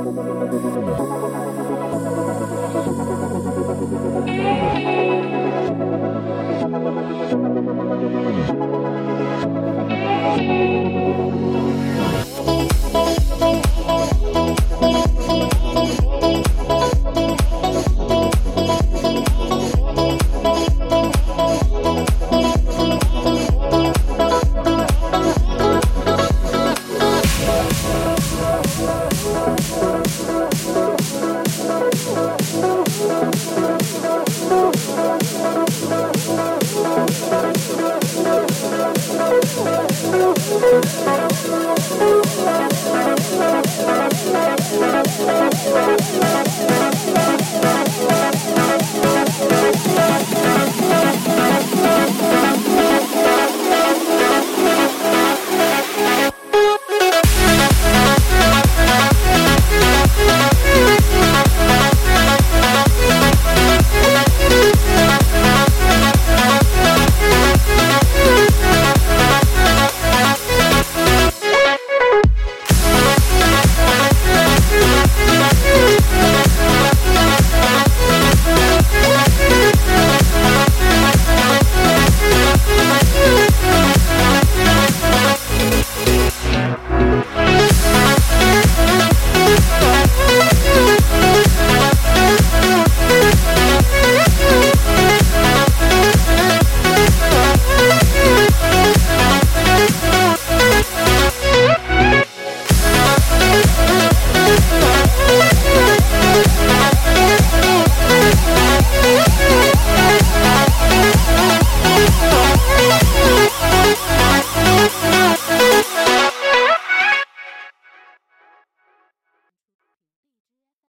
Thank you. Show.